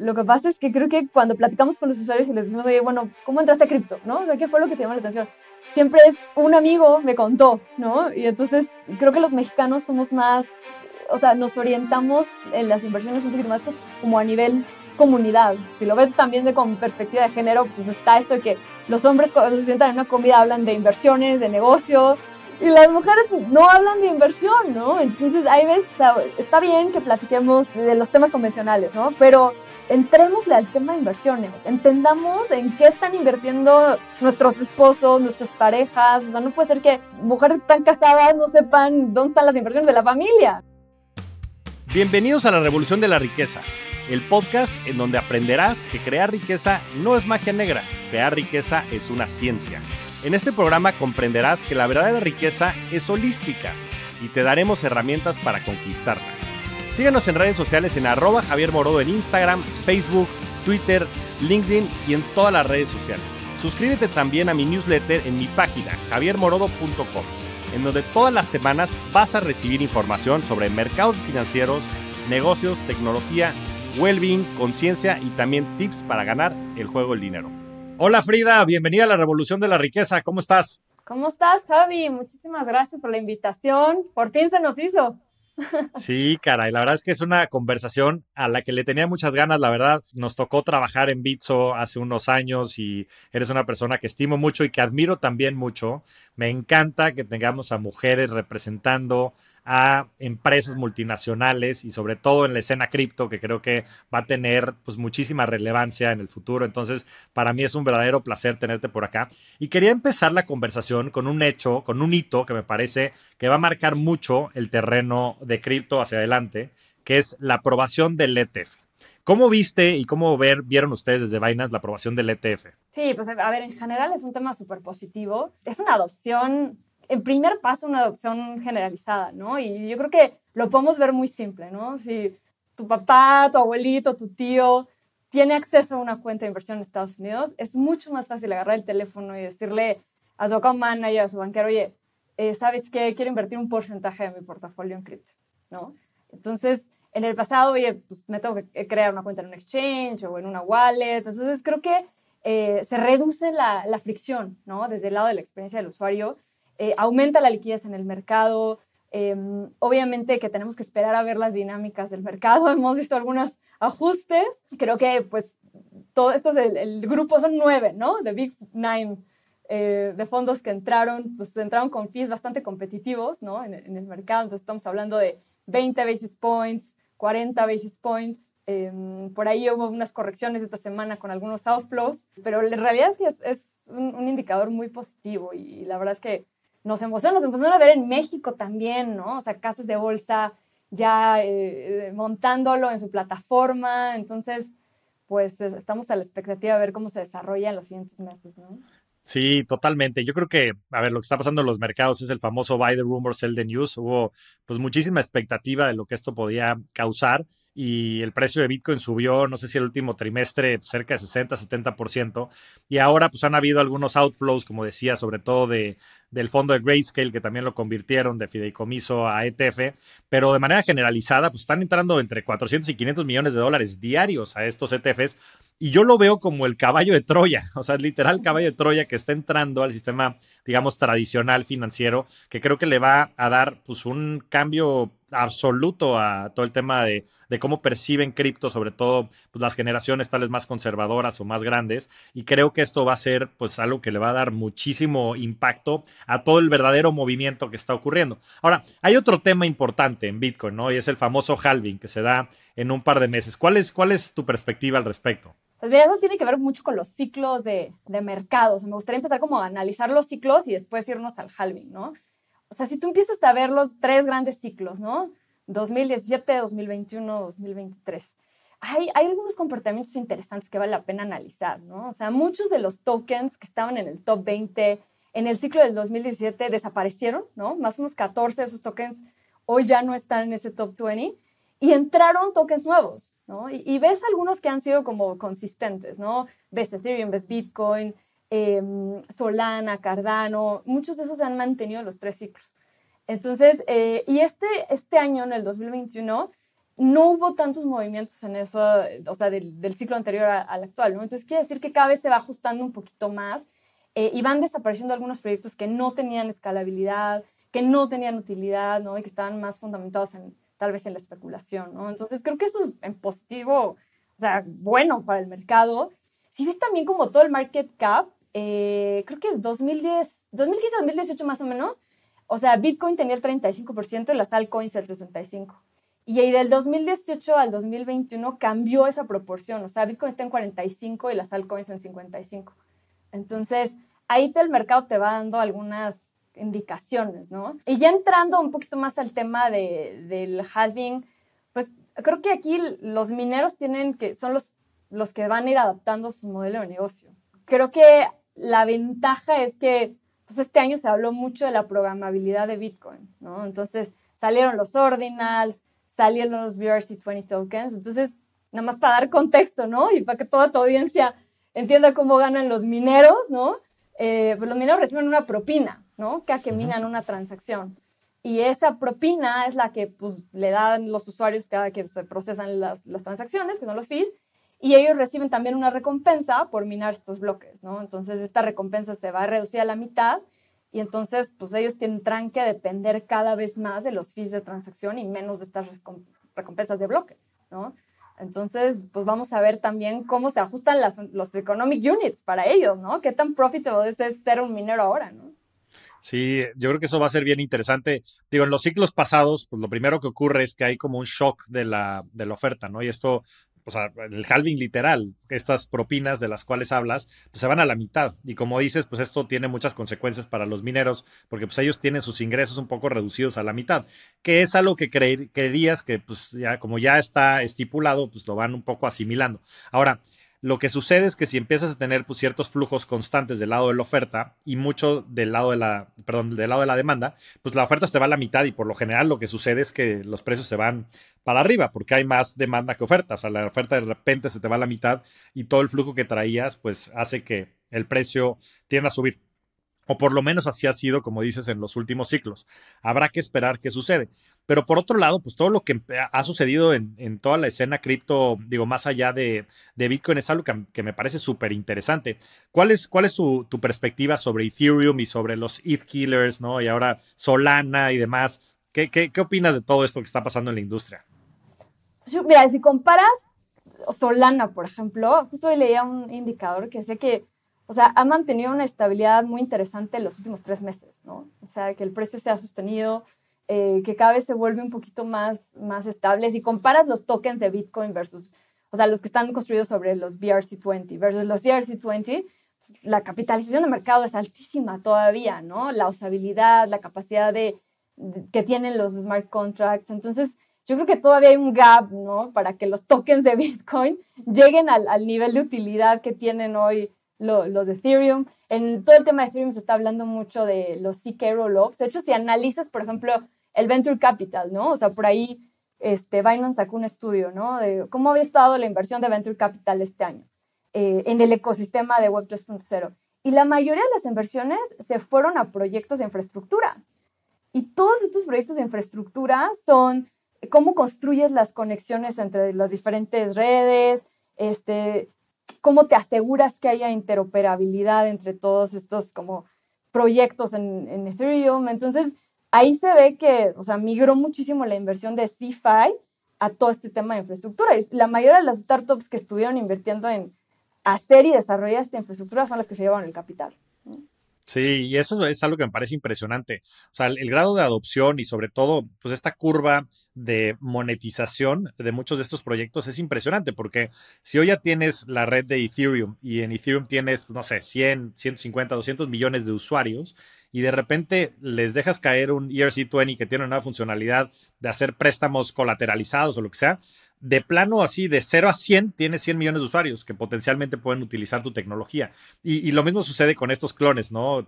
Lo que pasa es que creo que cuando platicamos con los usuarios y les decimos, oye, bueno, ¿cómo entraste a cripto? ¿No? ¿qué fue lo que te llamó la atención? Siempre es un amigo me contó, ¿no? Y entonces creo que los mexicanos somos más, o sea, nos orientamos en las inversiones un poquito más como a nivel comunidad. Si lo ves también de con perspectiva de género, pues está esto de que los hombres cuando se sientan en una comida hablan de inversiones, de negocio, y las mujeres no hablan de inversión, ¿no? Entonces, hay veces, o sea, está bien que platiquemos de los temas convencionales, ¿no? Pero entrémosle al tema de inversiones, entendamos en qué están invirtiendo nuestros esposos, nuestras parejas, o sea, no puede ser que mujeres que están casadas no sepan dónde están las inversiones de la familia. Bienvenidos a la Revolución de la Riqueza, el podcast en donde aprenderás que crear riqueza no es magia negra, crear riqueza es una ciencia. En este programa comprenderás que la verdadera riqueza es holística y te daremos herramientas para conquistarla. Síguenos en redes sociales en arroba Javier Morodo en Instagram, Facebook, Twitter, LinkedIn y en todas las redes sociales. Suscríbete también a mi newsletter en mi página javiermorodo.com, en donde todas las semanas vas a recibir información sobre mercados financieros, negocios, tecnología, well-being, conciencia y también tips para ganar el juego del dinero. Hola Frida, bienvenida a la Revolución de la Riqueza. ¿Cómo estás? ¿Cómo estás, Javi? Muchísimas gracias por la invitación. Por fin se nos hizo. Sí, caray, la verdad es que es una conversación a la que le tenía muchas ganas, la verdad. Nos tocó trabajar en Bitso hace unos años y eres una persona que estimo mucho y que admiro también mucho. Me encanta que tengamos a mujeres representando a empresas multinacionales y sobre todo en la escena cripto que creo que va a tener pues muchísima relevancia en el futuro. Entonces, para mí es un verdadero placer tenerte por acá. Y quería empezar la conversación con un hecho, con un hito que me parece que va a marcar mucho el terreno de cripto hacia adelante, que es la aprobación del ETF. ¿Cómo viste y cómo ver, vieron ustedes desde Binance la aprobación del ETF? Sí, pues a ver, en general es un tema súper positivo. Es una adopción el primer paso una adopción generalizada, ¿no? Y yo creo que lo podemos ver muy simple, ¿no? Si tu papá, tu abuelito, tu tío tiene acceso a una cuenta de inversión en Estados Unidos, es mucho más fácil agarrar el teléfono y decirle a su account manager, a su banquero, oye, eh, ¿sabes qué? Quiero invertir un porcentaje de mi portafolio en cripto, ¿no? Entonces, en el pasado, oye, pues me tengo que crear una cuenta en un exchange o en una wallet. Entonces, creo que eh, se reduce la, la, fricción, ¿no? Desde el lado de la experiencia del usuario eh, aumenta la liquidez en el mercado. Em, obviamente que tenemos que esperar a ver las dinámicas del mercado. Hemos visto algunos ajustes. Creo que pues todo esto es el, grupo, son nueve, ¿no? The Big Nine eh, de fondos que entraron, pues entraron con fees bastante competitivos, ¿no? En, el mercado. Entonces estamos hablando de 20 basis points, 40 basis points. Em, por ahí hubo unas correcciones esta semana con algunos outflows, pero la realidad es que es, un, un, indicador muy positivo y la verdad es que nos emociona, nos emociona ver en México también, ¿no? O sea, casas de bolsa ya eh, eh, montándolo en su plataforma. Entonces, pues estamos a la expectativa de ver cómo se desarrolla en los siguientes meses, ¿no? Sí, totalmente. Yo creo que, a ver, lo que está pasando en los mercados es el famoso buy the rumor, sell the news. Hubo pues muchísima expectativa de lo que esto podía causar y el precio de Bitcoin subió, no sé si el último trimestre, cerca de 60, 70%. Y ahora pues han habido algunos outflows, como decía, sobre todo de, del fondo de Grayscale, que también lo convirtieron de fideicomiso a ETF, pero de manera generalizada, pues están entrando entre 400 y 500 millones de dólares diarios a estos ETFs y yo lo veo como el caballo de Troya, o sea, literal caballo de Troya que está entrando al sistema, digamos, tradicional financiero, que creo que le va a dar pues un cambio absoluto a todo el tema de, cómo perciben cripto, sobre todo pues, las generaciones tales más conservadoras o más grandes. Y creo que esto va a ser pues algo que le va a dar muchísimo impacto a todo el verdadero movimiento que está ocurriendo. Ahora, hay otro tema importante en Bitcoin, ¿no? Y es el famoso halving que se da en un par de meses. ¿Cuál es, cuál es tu perspectiva al respecto? Pues mira, eso tiene que ver mucho con los ciclos de, de mercados. me gustaría empezar como a analizar los ciclos y después irnos al halving, ¿no? O sea, si tú empiezas a ver los tres grandes ciclos, ¿no? 2017, 2021, 2023. Hay, hay, algunos comportamientos interesantes que vale la pena analizar, ¿no? O sea, muchos de los tokens que estaban en el top 20 en el ciclo del 2017 desaparecieron, ¿no? Más o menos 14 de esos tokens hoy ya no están en ese top 20 y entraron tokens nuevos, y, ves algunos que han sido como consistentes, ¿no? Ves Ethereum, ves Bitcoin, em, Solana, Cardano, muchos de esos se han mantenido los tres ciclos. Entonces, eh, y este, este año, en el 2021, no hubo tantos movimientos en eso, o sea, del, ciclo anterior al actual, ¿no? Entonces quiere decir que cada vez se va ajustando un poquito más eh, y van desapareciendo algunos proyectos que no tenían escalabilidad, que no tenían utilidad, ¿no? Y que estaban más fundamentados en, tal vez en la especulación, ¿no? Entonces creo que eso es en positivo, o sea, bueno para el mercado. Si ves también como todo el market cap, eh, creo que 2010, 2015, 2018 más o menos, o sea, Bitcoin tenía el 35% y las altcoins el 65%. Y ahí del 2018 al 2021 cambió esa proporción. O sea, Bitcoin está en 45 y las altcoins en 55. Entonces, ahí el mercado te va dando algunas indicaciones, ¿no? Y ya entrando un poquito más al tema de, del halving, pues creo que aquí los mineros tienen que, son los, los que van a ir adaptando su modelo de negocio. Creo que la ventaja es que pues este año se habló mucho de la programabilidad de Bitcoin, ¿no? Entonces salieron los ordinals, salieron los BRC20 tokens. Entonces, nada más para dar contexto, ¿no? Y para que toda tu audiencia entienda cómo ganan los mineros, ¿no? Eh, pues los mineros reciben una propina, ¿no? Cada que minan una transacción. Y esa propina es la que pues, le dan los usuarios cada que se procesan las, las transacciones, que son los fees, y ellos reciben también una recompensa por minar estos bloques, ¿no? Entonces, esta recompensa se va a reducir a la mitad y entonces, pues ellos tendrán que depender cada vez más de los fees de transacción y menos de estas recompensas de bloque, ¿no? Entonces, pues vamos a ver también cómo se ajustan las, los economic units para ellos, ¿no? ¿Qué tan profitable es ser un minero ahora, ¿no? Sí, yo creo que eso va a ser bien interesante. Digo, en los ciclos pasados, pues lo primero que ocurre es que hay como un shock de la, de la oferta, ¿no? Y esto o sea, el halving literal, estas propinas de las cuales hablas, pues se van a la mitad. Y como dices, pues esto tiene muchas consecuencias para los mineros, porque pues ellos tienen sus ingresos un poco reducidos a la mitad, que es algo que creerías que pues ya, como ya está estipulado, pues lo van un poco asimilando. Ahora, lo que sucede es que si empiezas a tener pues, ciertos flujos constantes del lado de la oferta y mucho del lado de la, perdón, del lado de la demanda, pues la oferta se va a la mitad y por lo general lo que sucede es que los precios se van para arriba porque hay más demanda que oferta. O sea, la oferta de repente se te va a la mitad y todo el flujo que traías pues hace que el precio tienda a subir o por lo menos así ha sido, como dices, en los últimos ciclos. Habrá que esperar qué sucede. Pero por otro lado, pues todo lo que ha sucedido en, toda la escena cripto, digo, más allá de, Bitcoin, es algo que, me parece súper interesante. ¿Cuál es, es tu, perspectiva sobre Ethereum y sobre los ETH Killers, ¿no? Y ahora Solana y demás. ¿Qué, opinas de todo esto que está pasando en la industria? Mira, si comparas Solana, por ejemplo, justo hoy leía un indicador que dice que o sea, ha mantenido una estabilidad muy interesante en los últimos tres meses, ¿no? O sea, que el precio se ha sostenido, eh, que cada vez se vuelve un poquito más, más estable. Si comparas los tokens de Bitcoin versus, o sea, los que están construidos sobre los BRC20 versus los ERC20, pues, la capitalización de mercado es altísima todavía, ¿no? La usabilidad, la capacidad de, que tienen los smart contracts. Entonces, yo creo que todavía hay un gap, ¿no? Para que los tokens de Bitcoin lleguen al, al nivel de utilidad que tienen hoy los de Ethereum. En todo el tema de Ethereum se está hablando mucho de los CK rollups. De hecho, si analizas, por ejemplo, el Venture Capital, ¿no? O sea, por ahí este, Binance sacó un estudio, ¿no? De cómo había estado la inversión de Venture Capital este año eh, en el ecosistema de Web 3.0. Y la mayoría de las inversiones se fueron a proyectos de infraestructura. Y todos estos proyectos de infraestructura son cómo construyes las conexiones entre las diferentes redes, este, cómo te aseguras que haya interoperabilidad entre todos estos como proyectos en, Ethereum. Entonces, ahí se ve que, o sea, migró muchísimo la inversión de CeFi a todo este tema de infraestructura. Y la mayoría de las startups que estuvieron invirtiendo en hacer y desarrollar esta infraestructura son las que se llevan el capital. Sí, y eso es algo que me parece impresionante. O sea, el, grado de adopción y sobre todo, pues esta curva de monetización de muchos de estos proyectos es impresionante porque si hoy ya tienes la red de Ethereum y en Ethereum tienes, no sé, 100, 150, 200 millones de usuarios y de repente les dejas caer un ERC20 que tiene una funcionalidad de hacer préstamos colateralizados o lo que sea, de plano así, de 0 a 100, tienes 100 millones de usuarios que potencialmente pueden utilizar tu tecnología. Y, lo mismo sucede con estos clones, ¿no?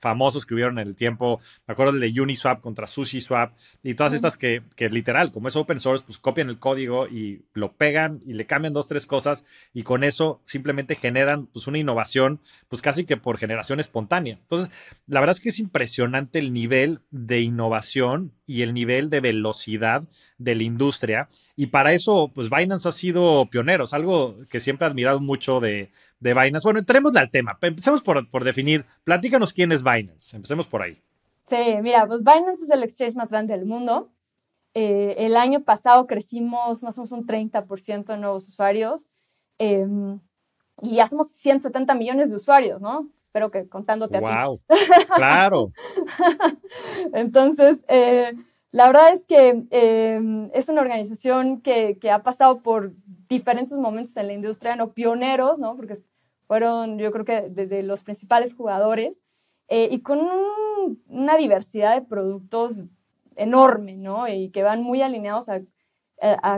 famosos que hubieron en el tiempo. Me acuerdo de Uniswap contra SushiSwap y todas estas que, que, literal, como es open source, pues copian el código y lo pegan y le cambian dos, tres cosas y con eso simplemente generan pues una innovación, pues casi que por generación espontánea. Entonces, la verdad es que es impresionante el nivel de innovación y el nivel de velocidad de la industria. Y para eso, pues Binance ha sido pioneros, algo que siempre he admirado mucho de, de Binance. Bueno, entrémosle al tema. Empecemos por, por definir, platícanos quién es Binance. Empecemos por ahí. Sí, mira, pues Binance es el exchange más grande del mundo. Eh, el año pasado crecimos más o menos un 30% de nuevos usuarios em, y ya somos 170 millones de usuarios, ¿no? Espero que contándote wow, a ti. ¡Claro! Entonces, eh, la verdad es que em, es una organización que, ha pasado por diferentes momentos en la industria, no pioneros, ¿no? Porque fueron, yo creo que, de, los principales jugadores eh, y con una diversidad de productos enorme, ¿no? Y que van muy alineados a,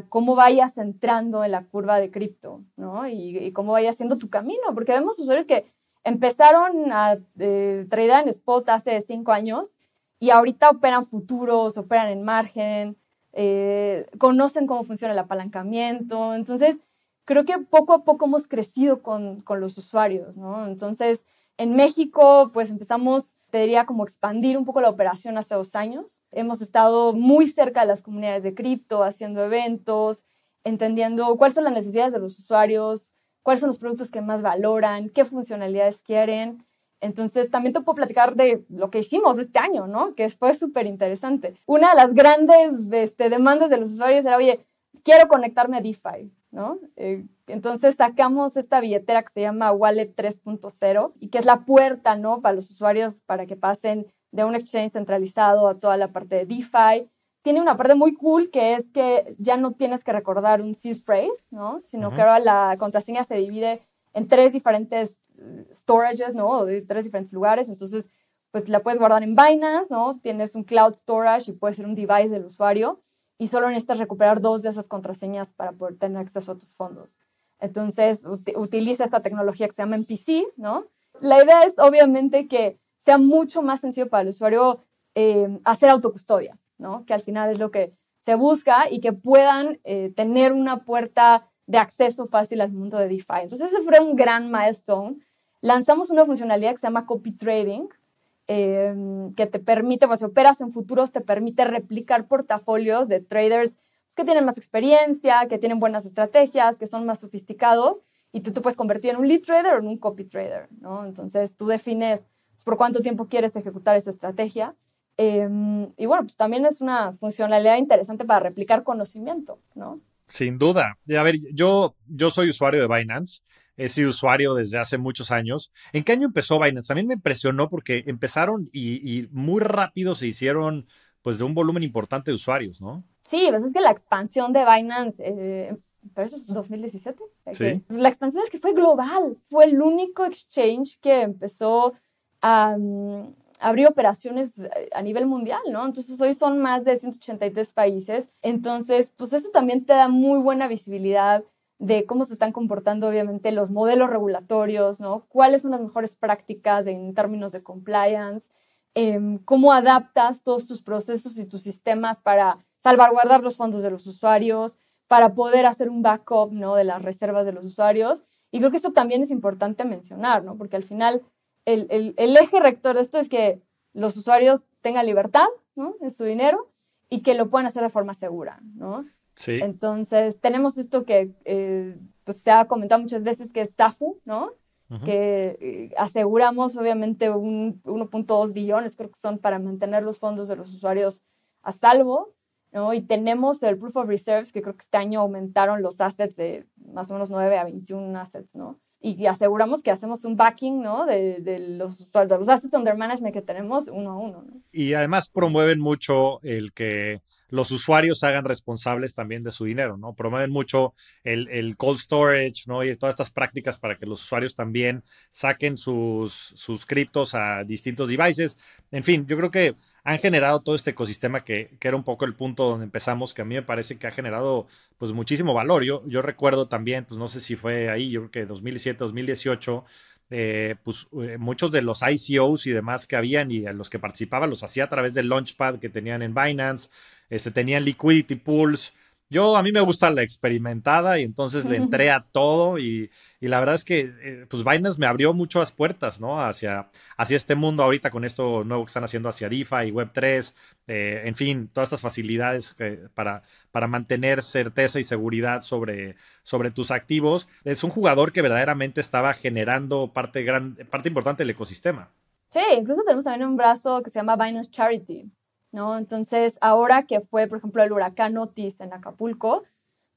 cómo vayas entrando en la curva de cripto, ¿no? Y, y, cómo vayas haciendo tu camino, porque vemos usuarios que empezaron a eh, en spot hace cinco años y ahorita operan futuros, operan en margen, eh, conocen cómo funciona el apalancamiento. Entonces, creo que poco a poco hemos crecido con, con los usuarios, ¿no? Entonces, en México, pues empezamos, te diría, como expandir un poco la operación hace dos años. Hemos estado muy cerca de las comunidades de cripto, haciendo eventos, entendiendo cuáles son las necesidades de los usuarios, cuáles son los productos que más valoran, qué funcionalidades quieren. Entonces, también te puedo platicar de lo que hicimos este año, ¿no? Que fue súper interesante. Una de las grandes este, demandas de los usuarios era, oye, quiero conectarme a DeFi, ¿no? Eh, entonces, sacamos esta billetera que se llama Wallet 3.0 y que es la puerta, ¿no? Para los usuarios para que pasen de un exchange centralizado a toda la parte de DeFi tiene una parte muy cool que es que ya no tienes que recordar un seed phrase, ¿no? Sino que ahora la contraseña se divide en tres diferentes storages, ¿no? De tres diferentes lugares. Entonces, pues la puedes guardar en Binance, ¿no? Tienes un cloud storage y puede ser un device del usuario y solo necesitas recuperar dos de esas contraseñas para poder tener acceso a tus fondos. Entonces, utiliza esta tecnología que se llama MPC, ¿no? La idea es obviamente que sea mucho más sencillo para el usuario eh, hacer autocustodia. Que al final es lo que se busca y que puedan eh, tener una puerta de acceso fácil al mundo de DeFi. Entonces ese fue un gran milestone. Lanzamos una funcionalidad que se llama copy trading, em, que te permite, pues si operas en futuros, te permite replicar portafolios de traders que tienen más experiencia, que tienen buenas estrategias, que son más sofisticados, y tú te puedes convertir en un lead trader o en un copy trader, ¿no? Entonces tú defines pues, por cuánto tiempo quieres ejecutar esa estrategia Em, y bueno, pues también es una funcionalidad interesante para replicar conocimiento, ¿no? Sin duda. A ver, yo, yo soy usuario de Binance. He sido usuario desde hace muchos años. ¿En qué año empezó Binance? También me impresionó porque empezaron y, muy rápido se hicieron pues de un volumen importante de usuarios, ¿no? Sí, pues es que la expansión de Binance, eh, ¿pero eso es 2017? Sí. La expansión es que fue global. Fue el único exchange que empezó a, abrió operaciones eh, a nivel mundial, ¿no? Entonces hoy son más de 183 países. Entonces, pues eso también te da muy buena visibilidad de cómo se están comportando obviamente los modelos regulatorios, ¿no? ¿Cuáles son las mejores prácticas en términos de compliance? Em, ¿Cómo adaptas todos tus procesos y tus sistemas para salvaguardar los fondos de los usuarios, para poder hacer un backup, ¿no? De las reservas de los usuarios. Y creo que esto también es importante mencionar, ¿no? Porque al final el, eje rector de esto es que los usuarios tengan libertad en su dinero y que lo puedan hacer de forma segura, ¿no? Sí. Entonces, tenemos esto que eh, pues, se ha comentado muchas veces, que es SAFU, ¿no? Que eh, aseguramos, obviamente, un 1.2 billones, creo que son para mantener los fondos de los usuarios a salvo, ¿no? Y tenemos el Proof of Reserves, que creo que este año aumentaron los assets de más o menos 9 a 21 assets, ¿no? y aseguramos que hacemos un backing ¿no? de, de los, de los assets under management que tenemos uno a uno. ¿no? Y además promueven mucho el que los usuarios hagan responsables también de su dinero, ¿no? Promueven mucho el, cold storage, ¿no? Y todas estas prácticas para que los usuarios también saquen sus, criptos a distintos devices. En fin, yo creo que han generado todo este ecosistema que, que, era un poco el punto donde empezamos, que a mí me parece que ha generado pues muchísimo valor. Yo, yo recuerdo también, pues no sé si fue ahí, yo creo que 2017, 2018, eh, pues eh, muchos de los ICOs y demás que habían y a los que participaba los hacía a través del Launchpad que tenían en Binance, este, tenían liquidity pools, yo, a mí me gusta la experimentada y entonces le entré a todo y, la verdad es que, eh, pues Binance me abrió muchas puertas, ¿no? Hacia, hacia este mundo ahorita con esto nuevo que están haciendo hacia DIFA y Web3, eh, en fin, todas estas facilidades para, para mantener certeza y seguridad sobre, sobre tus activos. Es un jugador que verdaderamente estaba generando parte, gran, parte importante del ecosistema. Sí, incluso tenemos también un brazo que se llama Binance Charity, ¿no? Entonces, ahora que fue, por ejemplo, el huracán Otis en Acapulco,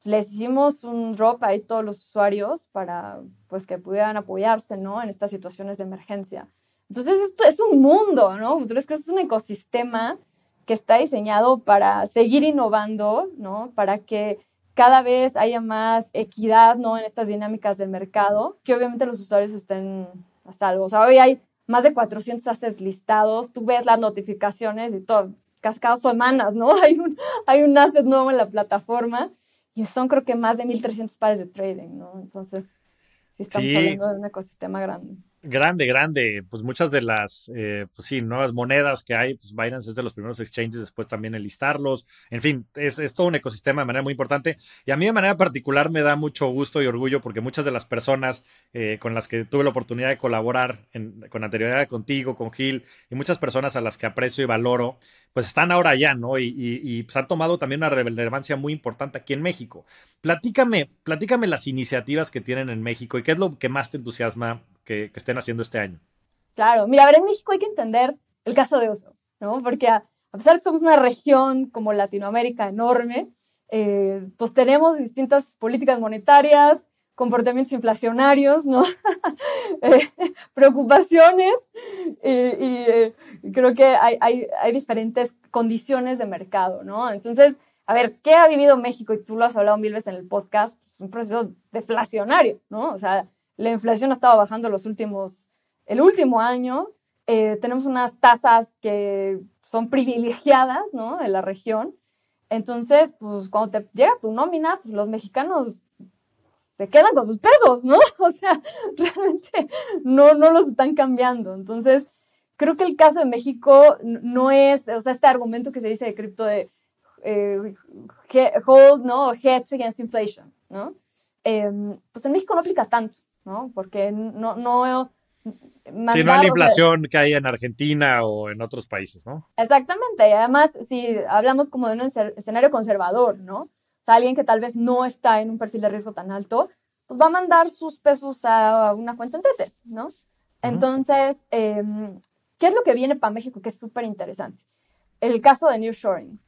les hicimos un drop ahí todos los usuarios para pues que pudieran apoyarse, ¿no? En estas situaciones de emergencia. Entonces, esto es un mundo, ¿no? Que es un ecosistema que está diseñado para seguir innovando, ¿no? Para que cada vez haya más equidad, ¿no? En estas dinámicas del mercado, que obviamente los usuarios estén a salvo. O sea, hoy hay más de 400 assets listados, tú ves las notificaciones y todo, cada semanas, ¿no? Hay un, hay un asset nuevo en la plataforma y son creo que más de 1.300 pares de trading, ¿no? Entonces, sí estamos hablando de un ecosistema grande. Grande, grande. Pues muchas de las, eh, pues sí, nuevas monedas que hay, pues Binance es de los primeros exchanges, después también el listarlos. En fin, es, es, todo un ecosistema de manera muy importante. Y a mí de manera particular me da mucho gusto y orgullo porque muchas de las personas eh, con las que tuve la oportunidad de colaborar con anterioridad contigo, con Gil, y muchas personas a las que aprecio y valoro, pues están ahora allá, ¿no? Y, y, pues han tomado también una relevancia muy importante aquí en México. Platícame, platícame las iniciativas que tienen en México y qué es lo que más te entusiasma que, estén haciendo este año. Claro, mira, a ver, en México hay que entender el caso de uso, ¿no? Porque a, pesar de que somos una región como Latinoamérica enorme, eh, pues tenemos distintas políticas monetarias, comportamientos inflacionarios, ¿no? Eh, preocupaciones y, creo que hay, hay, hay, diferentes condiciones de mercado, ¿no? Entonces, a ver, ¿qué ha vivido México? Y tú lo has hablado mil veces en el podcast, pues un proceso deflacionario, ¿no? O sea, la inflación ha estado bajando los últimos, el último año. Eh, tenemos unas tasas que son privilegiadas, ¿no? De la región. Entonces, pues cuando te llega tu nómina, pues los mexicanos se quedan con sus pesos, ¿no? O sea, realmente no, no los están cambiando. Entonces, creo que el caso de México no es, o sea, este argumento que se dice de cripto de eh, hold, ¿no? Hedge against inflation, ¿no? Em, pues en México no aplica tanto. ¿no? Porque no, no si no hay la inflación que hay en Argentina o en otros países, ¿no? Exactamente, y además si hablamos como de un escenario conservador, ¿no? Sea, alguien que tal vez no está en un perfil de riesgo tan alto, pues va a mandar sus pesos a una cuenta en CETES, ¿no? Entonces, em, ¿qué es lo que viene para México que es súper interesante? El caso de Nearshoring.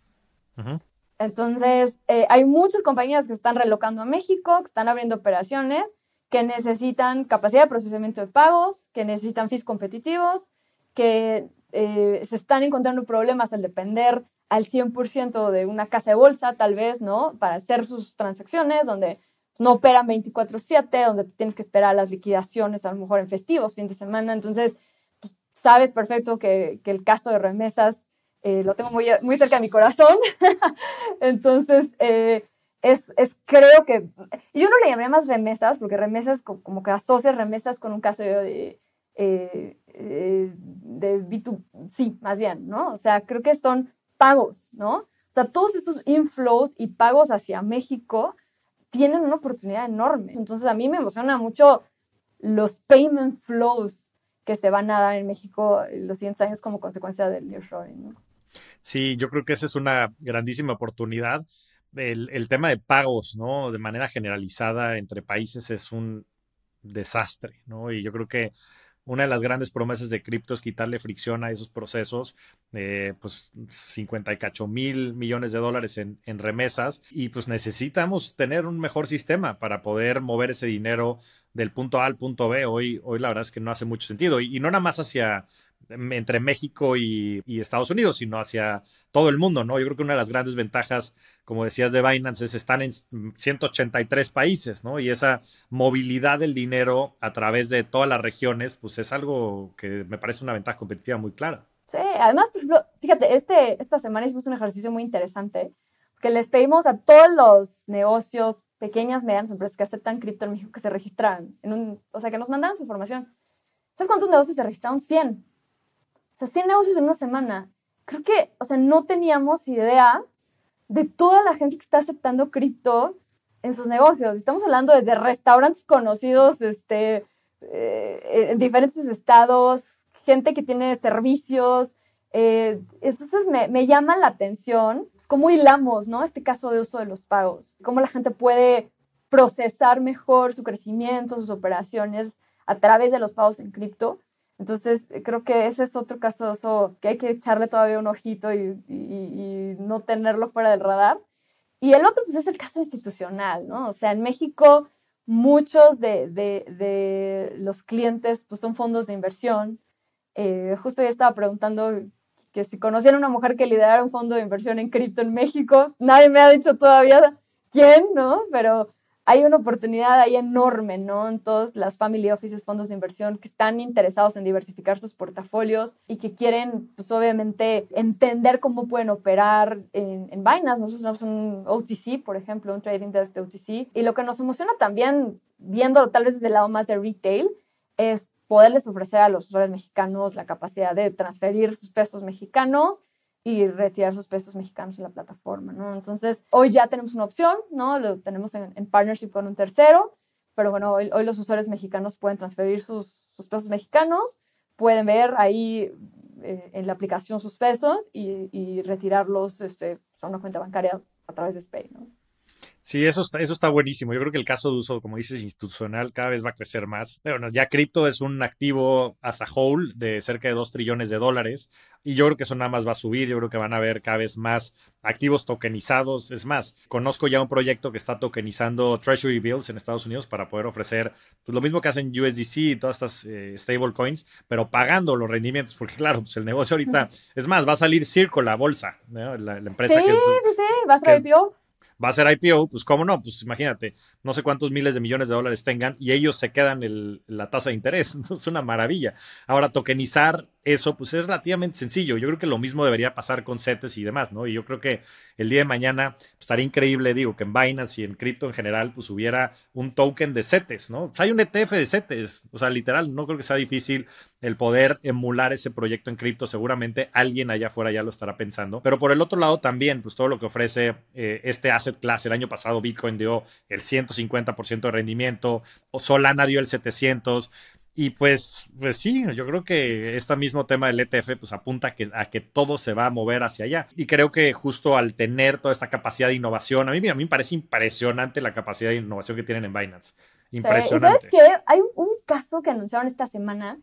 Entonces, eh, hay muchas compañías que están relocando a México, que están abriendo operaciones, que necesitan capacidad de procesamiento de pagos, que necesitan fees competitivos, que eh, se están encontrando problemas al depender al 100% de una casa de bolsa, tal vez, ¿no? Para hacer sus transacciones, donde no operan 24/7, donde tienes que esperar las liquidaciones, a lo mejor en festivos, fin de semana. Entonces, pues, sabes perfecto que, el caso de remesas eh, lo tengo muy, muy cerca de mi corazón. Entonces, eh, es, es, creo que, yo no le llamaría más remesas, porque remesas como que asocia remesas con un caso de, eh, de B2, sí, más bien, ¿no? O sea, creo que son pagos, ¿no? O sea, todos esos inflows y pagos hacia México tienen una oportunidad enorme. Entonces, a mí me emociona mucho los payment flows que se van a dar en México en los siguientes años como consecuencia del nearshoring, ¿no? Sí, yo creo que esa es una grandísima oportunidad el, tema de pagos, ¿no? De manera generalizada entre países es un desastre, ¿no? Y yo creo que una de las grandes promesas de cripto es quitarle fricción a esos procesos, eh, pues 58 mil millones de dólares en, en, remesas y pues necesitamos tener un mejor sistema para poder mover ese dinero del punto A al punto B. Hoy, hoy la verdad es que no hace mucho sentido y, no nada más hacia entre México y, Estados Unidos, sino hacia todo el mundo, ¿no? Yo creo que una de las grandes ventajas, como decías, de Binance es estar en 183 países, ¿no? Y esa movilidad del dinero a través de todas las regiones, pues es algo que me parece una ventaja competitiva muy clara. Sí, además, ejemplo, fíjate, este, esta semana hicimos un ejercicio muy interesante que les pedimos a todos los negocios, pequeñas, medianas empresas que aceptan cripto en México que se registraran, en un, o sea, que nos mandaran su información. ¿Sabes cuántos negocios se registraron? 100. O sea, 100 negocios en una semana. Creo que, o sea, no teníamos idea de toda la gente que está aceptando cripto en sus negocios. Estamos hablando desde restaurantes conocidos este, eh, en diferentes estados, gente que tiene servicios. Eh, entonces me, me, llama la atención pues, cómo hilamos ¿no? este caso de uso de los pagos, cómo la gente puede procesar mejor su crecimiento, sus operaciones a través de los pagos en cripto. Entonces, creo que ese es otro caso que hay que echarle todavía un ojito y, y, no tenerlo fuera del radar. Y el otro, pues, es el caso institucional, ¿no? O sea, en México, muchos de, de, de los clientes, pues, son fondos de inversión. Eh, justo ya estaba preguntando que si conocían a una mujer que liderara un fondo de inversión en cripto en México. Nadie me ha dicho todavía quién, ¿no? Pero hay una oportunidad ahí enorme, ¿no? En todas las family offices, fondos de inversión que están interesados en diversificar sus portafolios y que quieren, pues obviamente, entender cómo pueden operar en, en Binance. Nosotros tenemos un OTC, por ejemplo, un trading desk de OTC. Y lo que nos emociona también, viéndolo tal vez desde el lado más de retail, es poderles ofrecer a los usuarios mexicanos la capacidad de transferir sus pesos mexicanos y retirar sus pesos mexicanos en la plataforma, ¿no? Entonces, hoy ya tenemos una opción, ¿no? Lo tenemos en, partnership con un tercero, pero bueno, hoy, los usuarios mexicanos pueden transferir sus, pesos mexicanos, pueden ver ahí eh, en la aplicación sus pesos y, retirarlos este, a una cuenta bancaria a través de SPAY. Sí, eso está, eso está buenísimo. Yo creo que el caso de uso, como dices, institucional cada vez va a crecer más. Bueno, ya cripto es un activo as a whole de cerca de 2 trillones de dólares y yo creo que eso nada más va a subir. Yo creo que van a haber cada vez más activos tokenizados. Es más, conozco ya un proyecto que está tokenizando Treasury Bills en Estados Unidos para poder ofrecer pues, lo mismo que hacen USDC y todas estas eh, stable coins, pero pagando los rendimientos, porque claro, pues el negocio ahorita, es más, va a salir Circo, la bolsa, la, empresa sí, que... Sí, sí, va a ser IPO va a ser IPO, pues cómo no, pues imagínate, no sé cuántos miles de millones de dólares tengan y ellos se quedan la tasa de interés. es una maravilla. Ahora, tokenizar eso, pues es relativamente sencillo. Yo creo que lo mismo debería pasar con CETES y demás, ¿no? Y yo creo que el día de mañana pues, estaría increíble, digo, que en Binance y en cripto en general, pues hubiera un token de CETES, ¿no? Pues, hay un ETF de CETES, o sea, literal, no creo que sea difícil el poder emular ese proyecto en cripto. Seguramente alguien allá afuera ya lo estará pensando. Pero por el otro lado también, pues todo lo que ofrece eh, este asset class. El año pasado Bitcoin dio el 150% de rendimiento, o Solana dio el 700%. Y pues, pues sí, yo creo que este mismo tema del ETF pues apunta a que, a que todo se va a mover hacia allá. Y creo que justo al tener toda esta capacidad de innovación, a mí, a mí me parece impresionante la capacidad de innovación que tienen en Binance. Impresionante. ¿Sabes qué? Hay un, caso que anunciaron esta semana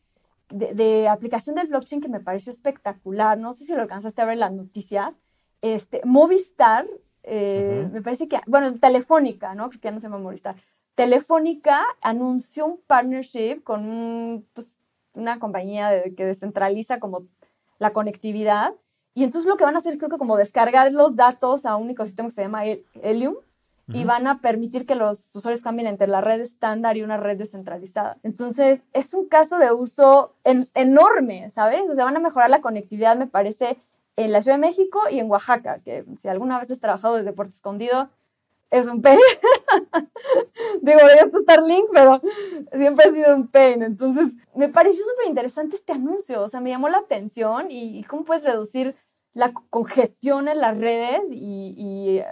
de, aplicación del blockchain que me pareció espectacular. No sé si lo alcanzaste a ver en las noticias. Este, Movistar, eh, me parece que, bueno, Telefónica, ¿no? Creo que ya no se llama Movistar Telefónica anunció un partnership con pues, una compañía que descentraliza como la conectividad. Y entonces lo que van a hacer es creo que como descargar los datos a un ecosistema que se llama Helium y van a permitir que los usuarios cambien entre la red estándar y una red descentralizada. Entonces es un caso de uso enorme, ¿sabes? O sea, van a mejorar la conectividad, me parece, en la Ciudad de México y en Oaxaca, que si alguna vez has trabajado desde Puerto Escondido, es un pain. Digo, esto Starlink, pero siempre ha sido un pain. Entonces, me pareció súper interesante este anuncio. O sea, me llamó la atención y, cómo puedes reducir la congestión en las redes. Y, eh,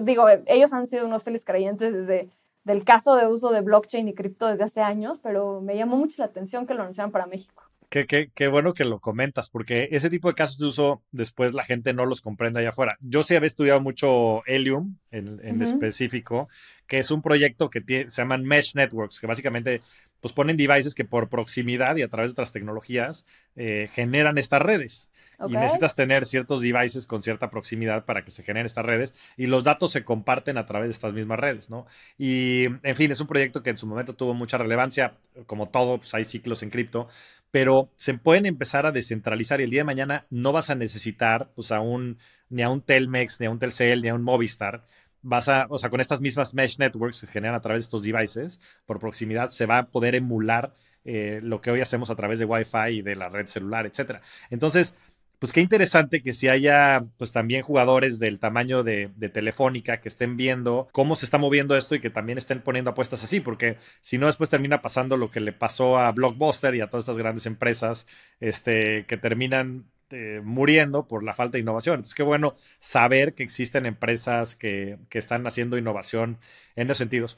digo, ellos han sido unos felices creyentes desde del caso de uso de blockchain y cripto desde hace años, pero me llamó mucho la atención que lo anunciaran para México. Qué, bueno que lo comentas, porque ese tipo de casos de uso después la gente no los comprende allá afuera. Yo sí había estudiado mucho Helium en, específico, que es un proyecto que se llaman Mesh Networks, que básicamente pues ponen devices que por proximidad y a través de otras tecnologías eh, generan estas redes. Y necesitas tener ciertos devices con cierta proximidad para que se generen estas redes y los datos se comparten a través de estas mismas redes, ¿no? Y, en fin, es un proyecto que en su momento tuvo mucha relevancia, como todo, pues hay ciclos en cripto, pero se pueden empezar a descentralizar y el día de mañana no vas a necesitar pues, a un, ni a un Telmex, ni a un Telcel, ni a un Movistar vas a, o sea, con estas mismas mesh networks que se generan a través de estos devices, por proximidad, se va a poder emular eh, lo que hoy hacemos a través de Wi-Fi y de la red celular, etcétera. Entonces, pues qué interesante que si haya pues también jugadores del tamaño de, Telefónica que estén viendo cómo se está moviendo esto y que también estén poniendo apuestas así, porque si no después termina pasando lo que le pasó a Blockbuster y a todas estas grandes empresas este, que terminan eh, muriendo por la falta de innovación. Entonces, qué bueno saber que existen empresas que, están haciendo innovación en esos sentidos.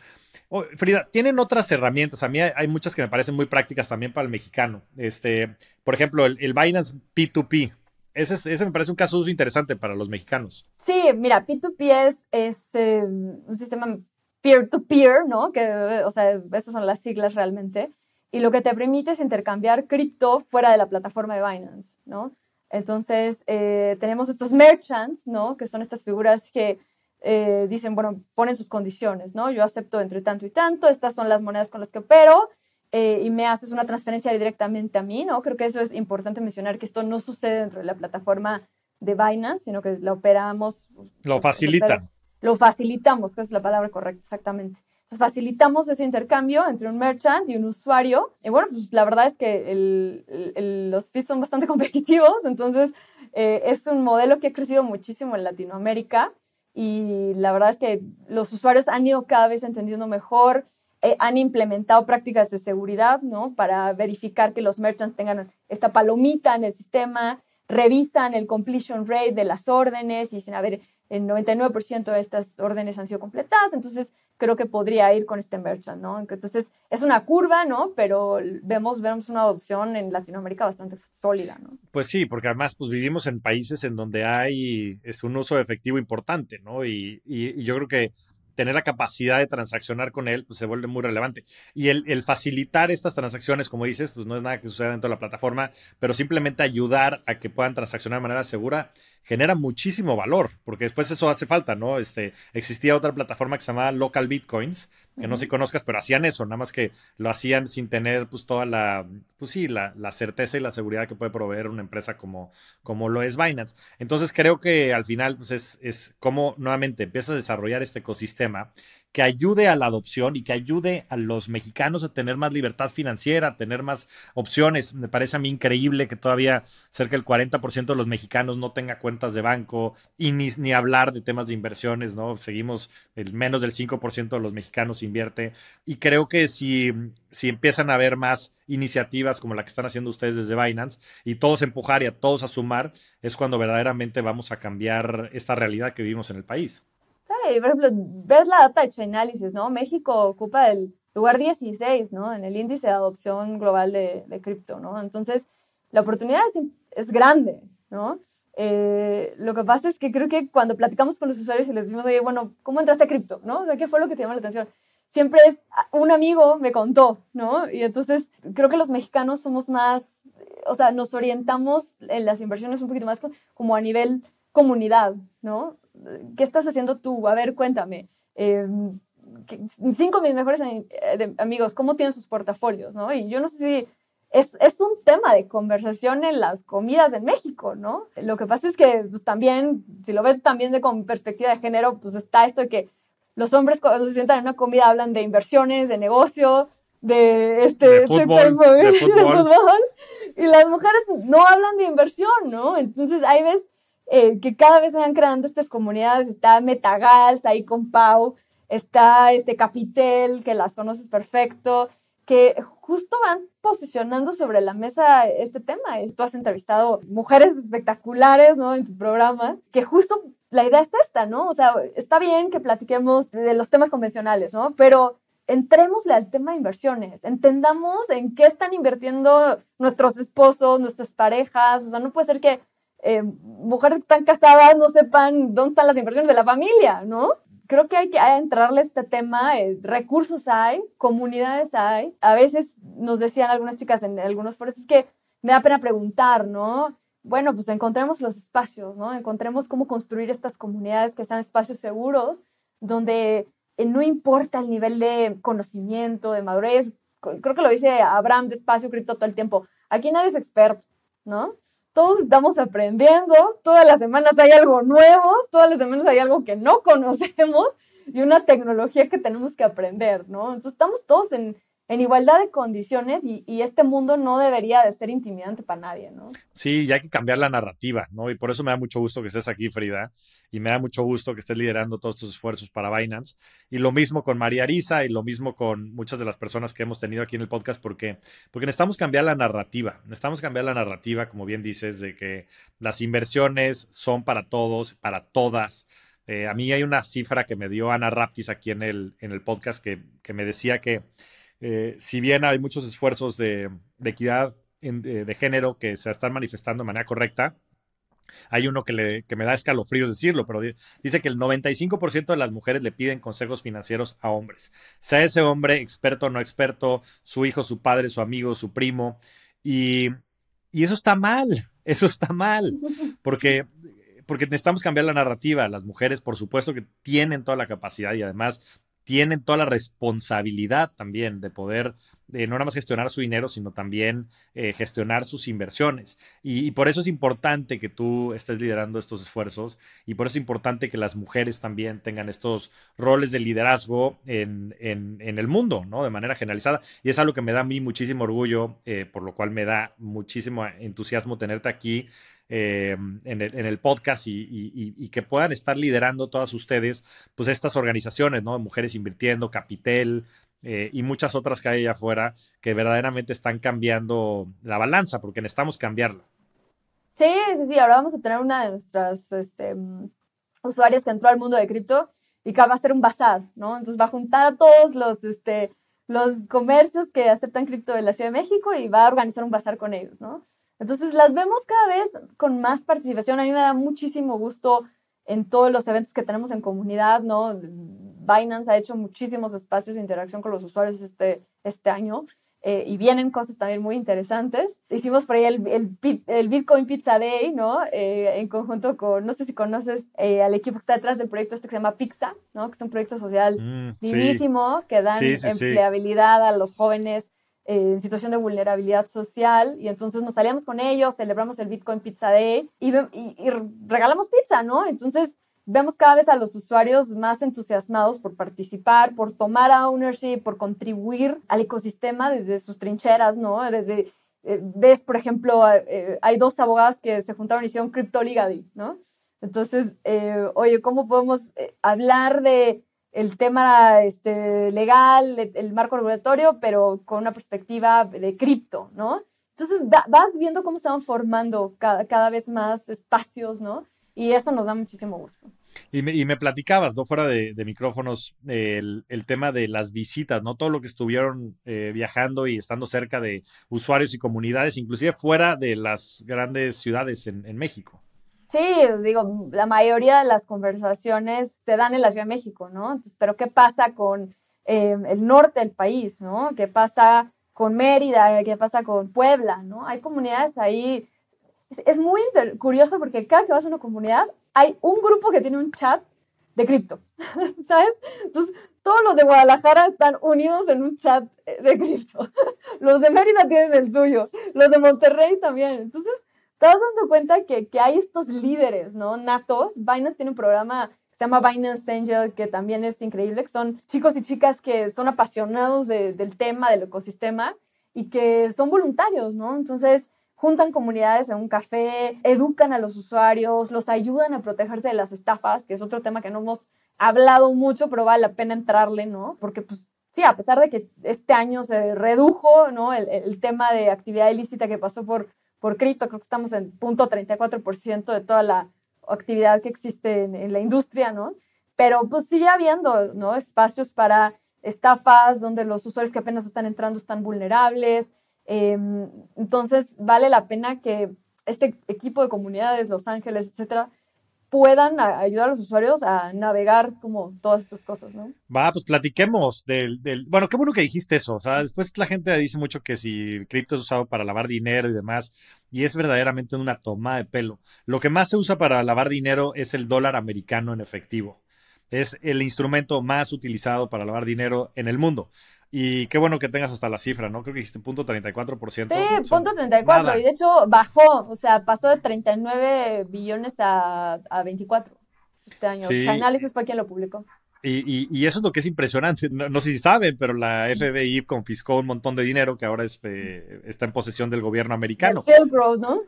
Oh, Frida, tienen otras herramientas. A mí hay, muchas que me parecen muy prácticas también para el mexicano. Este, por ejemplo, el Binance P2P ese, me parece un caso interesante para los mexicanos. Sí, mira, P2P es, eh, un sistema peer-to-peer, ¿no? Que, o sea, estas son las siglas realmente. Y lo que te permite es intercambiar cripto fuera de la plataforma de Binance, ¿no? Entonces, eh, tenemos estos merchants, ¿no? Que son estas figuras que eh, dicen, bueno, ponen sus condiciones, ¿no? Yo acepto entre tanto y tanto, estas son las monedas con las que opero, eh, y me haces una transferencia directamente a mí, ¿no? Creo que eso es importante mencionar, que esto no sucede dentro de la plataforma de Binance, sino que la operamos. Lo facilita. Lo facilitamos, que es la palabra correcta, exactamente. Entonces, facilitamos ese intercambio entre un merchant y un usuario. Y bueno, pues la verdad es que el, los fees son bastante competitivos, entonces eh, es un modelo que ha crecido muchísimo en Latinoamérica y la verdad es que los usuarios han ido cada vez entendiendo mejor eh, han implementado prácticas de seguridad, ¿no? Para verificar que los merchants tengan esta palomita en el sistema, revisan el completion rate de las órdenes y dicen, a ver, el 99% de estas órdenes han sido completadas, entonces creo que podría ir con este merchant, ¿no? Entonces es una curva, ¿no? Pero vemos, vemos una adopción en Latinoamérica bastante sólida, ¿no? Pues sí, porque además pues vivimos en países en donde hay es un uso efectivo importante, ¿no? y, y yo creo que tener la capacidad de transaccionar con él, pues se vuelve muy relevante. Y el, facilitar estas transacciones, como dices, pues no es nada que suceda dentro de la plataforma, pero simplemente ayudar a que puedan transaccionar de manera segura genera muchísimo valor, porque después eso hace falta, ¿no? Este, existía otra plataforma que se llamaba Local Bitcoins, que no sé si conozcas, pero hacían eso, nada más que lo hacían sin tener pues toda la, pues sí, la, la, certeza y la seguridad que puede proveer una empresa como, como lo es Binance. Entonces creo que al final pues es, es como nuevamente empieza a desarrollar este ecosistema que ayude a la adopción y que ayude a los mexicanos a tener más libertad financiera, a tener más opciones. Me parece a mí increíble que todavía cerca del 40% de los mexicanos no tenga cuentas de banco y ni, ni hablar de temas de inversiones, ¿no? Seguimos, el menos del 5% de los mexicanos invierte y creo que si, si empiezan a haber más iniciativas como la que están haciendo ustedes desde Binance y todos empujar y a todos a sumar, es cuando verdaderamente vamos a cambiar esta realidad que vivimos en el país. Sí, por ejemplo, ves la data de Chainalysis, ¿no? México ocupa el lugar 16, ¿no? En el índice de adopción global de, de cripto, ¿no? Entonces, la oportunidad es, es grande, ¿no? Eh, lo que pasa es que creo que cuando platicamos con los usuarios y les decimos, oye, bueno, ¿cómo entraste a cripto? ¿No? O sea, ¿qué fue lo que te llamó la atención? Siempre es, un amigo me contó, ¿no? Y entonces creo que los mexicanos somos más, o sea, nos orientamos en las inversiones un poquito más como a nivel comunidad, ¿no? ¿Qué estás haciendo tú? A ver, cuéntame. Em, cinco de mis mejores eh, amigos, ¿cómo tienen sus portafolios? ¿no? Y yo no sé si es, es, un tema de conversación en las comidas en México, ¿no? Lo que pasa es que pues, también, si lo ves también de con perspectiva de género, pues está esto de que los hombres cuando se sientan en una comida hablan de inversiones, de negocio, de este de fútbol, de fútbol. y las mujeres no hablan de inversión, ¿no? Entonces ahí ves eh, que cada vez se van creando estas comunidades. Está Metagals ahí con Pau, está este Capitel, que las conoces perfecto, que justo van posicionando sobre la mesa este tema. Tú has entrevistado mujeres espectaculares, ¿no? En tu programa, que justo la idea es esta, ¿no? O sea, está bien que platiquemos de los temas convencionales, ¿no? Pero entrémosle al tema de inversiones, entendamos en qué están invirtiendo nuestros esposos, nuestras parejas, o sea, no puede ser que eh, mujeres que están casadas no sepan dónde están las inversiones de la familia, ¿no? Creo que hay que entrarle a este tema, eh, recursos hay, comunidades hay. A veces nos decían algunas chicas en algunos foros, es que me da pena preguntar, ¿no? Bueno, pues encontremos los espacios, ¿no? Encontremos cómo construir estas comunidades que sean espacios seguros, donde eh, no importa el nivel de conocimiento, de madurez. Creo que lo dice Abraham de Espacio Cripto todo el tiempo. Aquí nadie es experto, ¿no? Todos estamos aprendiendo, todas las semanas hay algo nuevo, todas las semanas hay algo que no conocemos y una tecnología que tenemos que aprender, ¿no? Entonces estamos todos en, en igualdad de condiciones y, este mundo no debería de ser intimidante para nadie, ¿no? Sí, ya hay que cambiar la narrativa, ¿no? Y por eso me da mucho gusto que estés aquí, Frida, y me da mucho gusto que estés liderando todos tus esfuerzos para Binance. Y lo mismo con María Arisa y lo mismo con muchas de las personas que hemos tenido aquí en el podcast, porque, porque necesitamos cambiar la narrativa, necesitamos cambiar la narrativa, como bien dices, de que las inversiones son para todos, para todas. Eh, a mí hay una cifra que me dio Ana Raptis aquí en el, en el podcast que, que me decía que eh, si bien hay muchos esfuerzos de, equidad de, género que se están manifestando de manera correcta, hay uno que, me da escalofríos decirlo, pero dice que el 95% de las mujeres le piden consejos financieros a hombres, sea ese hombre experto o no experto, su hijo, su padre, su amigo, su primo, y, y eso está mal, eso está mal, porque porque necesitamos cambiar la narrativa. Las mujeres, por supuesto, que tienen toda la capacidad y además tienen toda la responsabilidad también de poder eh, no nada más gestionar su dinero, sino también eh, gestionar sus inversiones. Y, por eso es importante que tú estés liderando estos esfuerzos y por eso es importante que las mujeres también tengan estos roles de liderazgo en, el mundo, ¿no? De manera generalizada. Y es algo que me da a mí muchísimo orgullo, eh, por lo cual me da muchísimo entusiasmo tenerte aquí eh, en, el, podcast y, que puedan estar liderando todas ustedes, pues estas organizaciones, ¿no? Mujeres Invirtiendo, Capitel eh, y muchas otras que hay allá afuera que verdaderamente están cambiando la balanza, porque necesitamos cambiarla. Sí, sí, sí. Ahora vamos a tener una de nuestras este, usuarias que entró al mundo de cripto y que va a hacer un bazar, ¿no? Entonces va a juntar a todos los, este, los comercios que aceptan cripto de la Ciudad de México y va a organizar un bazar con ellos, ¿no? Entonces las vemos cada vez con más participación. A mí me da muchísimo gusto en todos los eventos que tenemos en comunidad, ¿no? Binance ha hecho muchísimos espacios de interacción con los usuarios este, este año eh, y vienen cosas también muy interesantes. Hicimos por ahí el, el, Bitcoin Pizza Day, ¿no? Eh, en conjunto con, no sé si conoces eh, al equipo que está detrás del proyecto este que se llama Pizza, ¿no? Que es un proyecto social mm, que dan empleabilidad a los jóvenes en situación de vulnerabilidad social y entonces nos salíamos con ellos, celebramos el Bitcoin Pizza Day y, y, regalamos pizza, ¿no? Entonces vemos cada vez a los usuarios más entusiasmados por participar, por tomar ownership, por contribuir al ecosistema desde sus trincheras, ¿no? Desde, eh, ves, por ejemplo, eh, hay dos abogadas que se juntaron y hicieron Crypto Ligadi, ¿no? Entonces, eh, oye, ¿cómo podemos hablar de el tema este, legal, el marco regulatorio, pero con una perspectiva de cripto, ¿no? Entonces vas viendo cómo se van formando cada, cada, vez más espacios, ¿no? Y eso nos da muchísimo gusto. Y me, y me platicabas, ¿no? Fuera de, micrófonos, el, el, tema de las visitas, ¿no? Todo lo que estuvieron eh, viajando y estando cerca de usuarios y comunidades, inclusive fuera de las grandes ciudades en, en México. Sí, os digo, la mayoría de las conversaciones se dan en la Ciudad de México, ¿no? Entonces, pero ¿qué pasa con em, el norte del país, ¿no? ¿Qué pasa con Mérida? ¿Qué pasa con Puebla, ¿no? Hay comunidades ahí. Es, muy curioso porque cada que vas a una comunidad hay un grupo que tiene un chat de cripto, ¿sabes? Entonces, todos los de Guadalajara están unidos en un chat de cripto. Los de Mérida tienen el suyo, los de Monterrey también. Entonces, vas dando cuenta que, que hay estos líderes, ¿no? Natos. Binance tiene un programa que se llama Binance Angel, que también es increíble, que son chicos y chicas que son apasionados del tema, del ecosistema, y que son voluntarios, ¿no? Entonces, juntan comunidades en un café, educan a los usuarios, los ayudan a protegerse de las estafas, que es otro tema que no hemos hablado mucho, pero vale la pena entrarle, ¿no? Porque, pues, sí, a pesar de que este año se redujo, ¿no? El, el tema de actividad ilícita que pasó por por cripto, creo que estamos en punto 34% de toda la actividad que existe en, la industria, ¿no? Pero pues sigue habiendo, ¿no? Espacios para estafas donde los usuarios que apenas están entrando están vulnerables. Em, entonces, vale la pena que este equipo de comunidades, Los Ángeles, etcétera, puedan ayudar a los usuarios a navegar como todas estas cosas, ¿no? Va, pues platiquemos del, del, bueno, qué bueno que dijiste eso, o sea, después la gente dice mucho que si cripto es usado para lavar dinero y demás, y es verdaderamente una toma de pelo. Lo que más se usa para lavar dinero es el dólar americano en efectivo. es el instrumento más utilizado para lavar dinero en el mundo. Y qué bueno que tengas hasta la cifra, ¿no? Creo que dijiste punto 34%. Sí, punto 34. Y de hecho bajó, o sea, pasó de 39 billones a, a 24 este año. Sí. Chainalysis fue quien lo publicó. Y, y, eso es lo que es impresionante. No, sé si saben, pero la FBI confiscó un montón de dinero que ahora es, eh, está en posesión del gobierno americano. El Road, ¿no?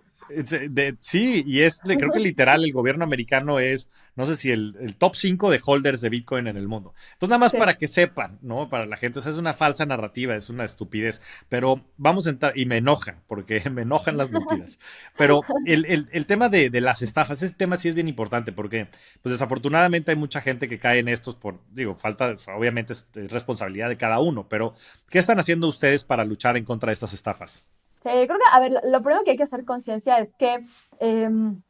Sí, y es, creo que literal, el gobierno americano es, no sé si el, top 5 de holders de Bitcoin en el mundo. Entonces, nada más para que sepan, ¿no? Para la gente, o sea, es una falsa narrativa, es una estupidez, pero vamos a entrar, y me enoja, porque me enojan las mentiras. Pero el, tema de, las estafas, ese tema sí es bien importante, porque, pues desafortunadamente hay mucha gente que cae en estos por, digo, falta, obviamente es responsabilidad de cada uno, pero ¿qué están haciendo ustedes para luchar en contra de estas estafas? Creo que, a ver, lo, primero que hay que hacer conciencia es que em,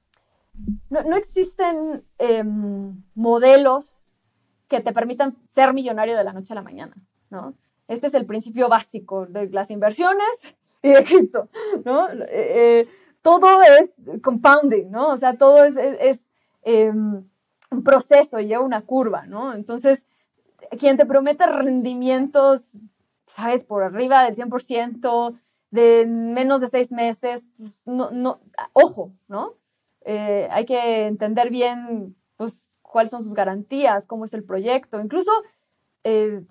no, existen em, modelos que te permitan ser millonario de la noche a la mañana, ¿no? Este es el principio básico de las inversiones y de cripto, ¿no? Eh, eh, todo es compounding, ¿no? O sea, todo es, es, em, un proceso, lleva una curva, ¿no? Entonces, quien te promete rendimientos, ¿sabes? Por arriba del 100%, de menos de seis meses, pues, no, no, ojo, ¿no? Eh, hay que entender bien, pues, cuáles son sus garantías, cómo es el proyecto, incluso eh,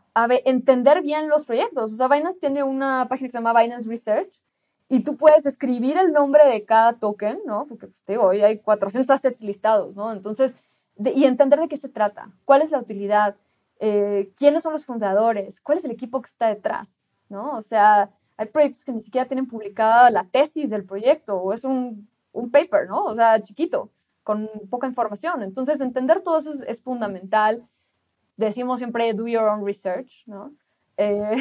entender bien los proyectos. O sea, Binance tiene una página que se llama Binance Research y tú puedes escribir el nombre de cada token, ¿no? Porque, pues, te digo, hoy hay 400 assets listados, ¿no? Entonces, y entender de qué se trata, cuál es la utilidad, eh, quiénes son los fundadores, cuál es el equipo que está detrás, ¿no? O sea, hay proyectos que ni siquiera tienen publicada la tesis del proyecto o es un, un paper, ¿no? O sea, chiquito, con poca información. Entonces, entender todo eso es, fundamental. Decimos siempre, do your own research, ¿no? Eh,